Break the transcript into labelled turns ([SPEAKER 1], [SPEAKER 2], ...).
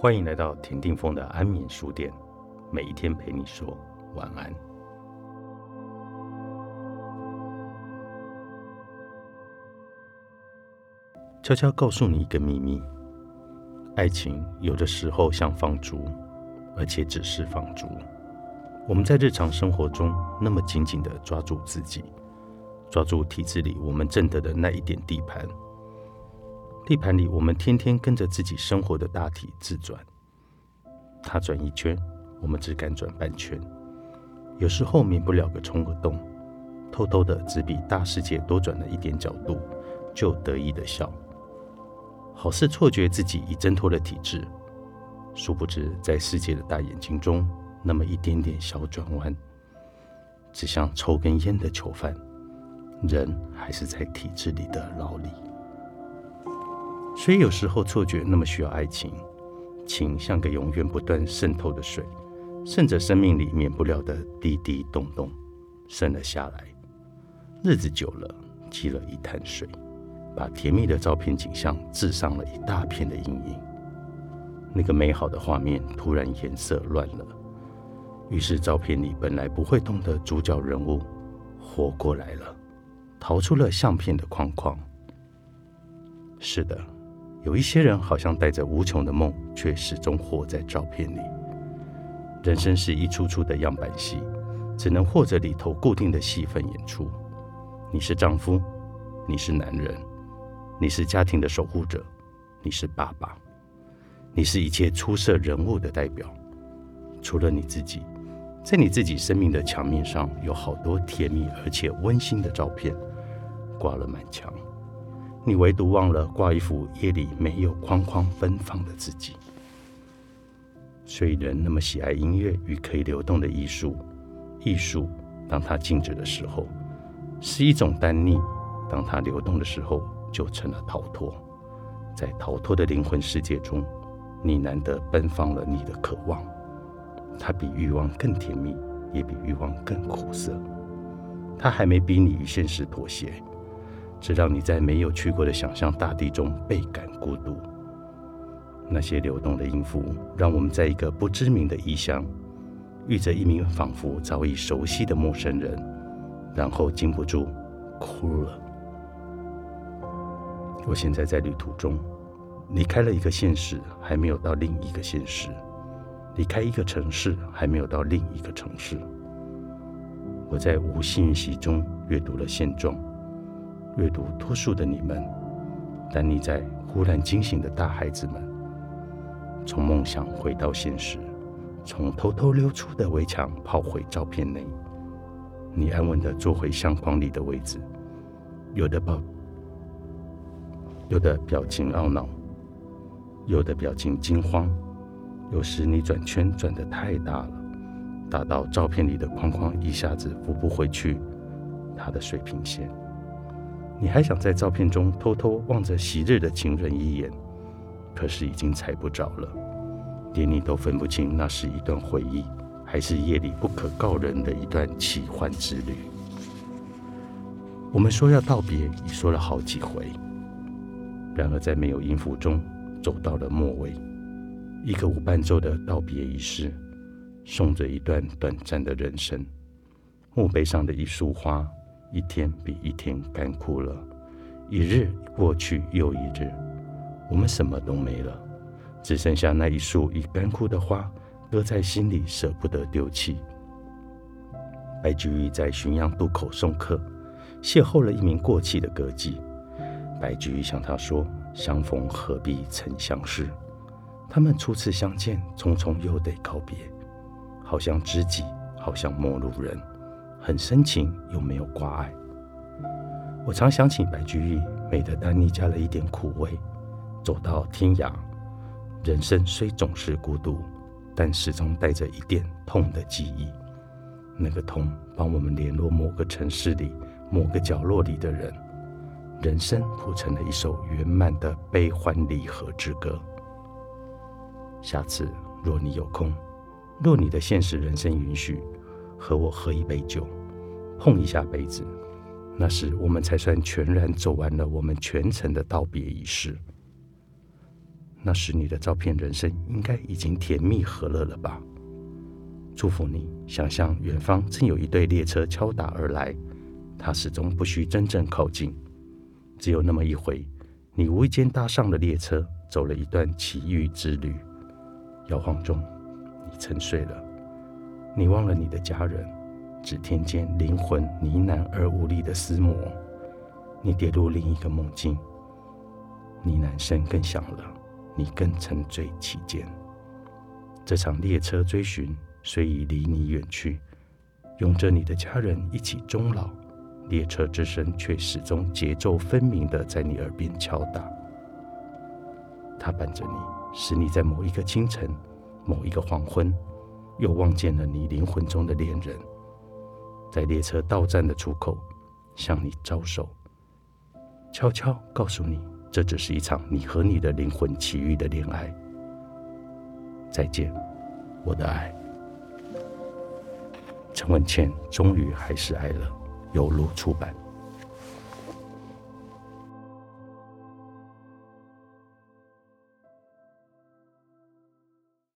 [SPEAKER 1] 欢迎来到田定峰的安眠书店，每一天陪你说晚安。悄悄告诉你一个秘密：爱情有的时候像放逐，而且只是放逐。我们在日常生活中那么紧紧的抓住自己，抓住体制里我们挣得的那一点地盘。地盘里，我们天天跟着自己生活的大体自转，它转一圈，我们只敢转半圈。有时候免不了个冲个洞，偷偷的只比大世界多转了一点角度，就得意的笑，好似错觉自己已挣脱了体制。殊不知，在世界的大眼睛中，那么一点点小转弯，只像抽根烟的囚犯，人还是在体制里的牢里。所以有时候错觉那么需要爱情，情像个永远不断渗透的水，渗着生命里免不了的滴滴咚咚，渗了下来。日子久了，积了一滩水，把甜蜜的照片景象渍上了一大片的阴影。那个美好的画面突然颜色乱了，于是照片里本来不会动的主角人物活过来了，逃出了相片的框框。是的。有一些人好像带着无穷的梦，却始终活在照片里。人生是一出出的样板戏，只能或者里头固定的戏份演出。你是丈夫，你是男人，你是家庭的守护者，你是爸爸，你是一切出色人物的代表。除了你自己，在你自己生命的墙面上有好多甜蜜而且温馨的照片，挂了满墙。你唯独忘了挂一幅夜里没有框框奔放的自己。所以人那么喜爱音乐与可以流动的艺术，艺术当它静止的时候是一种单逆，当它流动的时候就成了逃脱。在逃脱的灵魂世界中，你难得奔放了你的渴望，它比欲望更甜蜜，也比欲望更苦涩。它还没逼你与现实妥协。只让你在没有去过的想象大地中倍感孤独。那些流动的音符，让我们在一个不知名的异乡，遇着一名仿佛早已熟悉的陌生人，然后禁不住哭了。我现在在旅途中，离开了一个现实，还没有到另一个现实；离开一个城市，还没有到另一个城市。我在无信息中阅读了现状。阅读多数的你们，但你在忽然惊醒的大孩子们，从梦想回到现实，从偷偷溜出的围墙跑回照片内，你安稳的坐回相框里的位置，有的抱，有的表情懊恼，有的表情惊慌，有时你转圈转得太大了，大到照片里的框框一下子扶不回去它的水平线。你还想在照片中偷偷望着昔日的情人一眼，可是已经猜不着了，连你都分不清那是一段回忆，还是夜里不可告人的一段奇幻之旅。我们说要道别，已说了好几回，然而在没有音符中走到了末尾，一个无伴奏的道别仪式，送着一段短暂的人生。墓碑上的一束花。一天比一天干枯了，一日过去又一日，我们什么都没了，只剩下那一束已干枯的花，搁在心里舍不得丢弃。白居易在浔阳渡口送客，邂逅了一名过气的歌妓。白居易向他说：“相逢何必曾相识。”他们初次相见，匆匆又得告别，好像知己，好像陌路人。很深情，又没有挂碍。我常想起白居易，美的丹妮加了一点苦味。走到天涯，人生虽总是孤独，但始终带着一点痛的记忆。那个痛，帮我们联络某个城市里某个角落里的人。人生谱成了一首圆满的悲欢离合之歌。下次若你有空，若你的现实人生允许。和我喝一杯酒，碰一下杯子，那时我们才算全然走完了我们全程的道别仪式。那时你的照片人生应该已经甜蜜和乐了吧？祝福你，想象远方正有一队列车敲打而来，它始终不需真正靠近，只有那么一回，你无意间搭上了列车，走了一段奇遇之旅。摇晃中，你沉睡了，你忘了你的家人，只听见灵魂呢喃而无力的撕磨。你跌入另一个梦境，呢喃声更响了。你更沉醉其间，这场列车追寻虽已离你远去，拥着你的家人一起终老，列车之声却始终节奏分明的在你耳边敲打。它伴着你，使你在某一个清晨、某一个黄昏，又望见了你灵魂中的恋人，在列车到站的出口向你招手，悄悄告诉你。这只是一场你和你的灵魂奇遇的恋爱。再见，我的爱。陈文茜终于还是爱了，由路出版。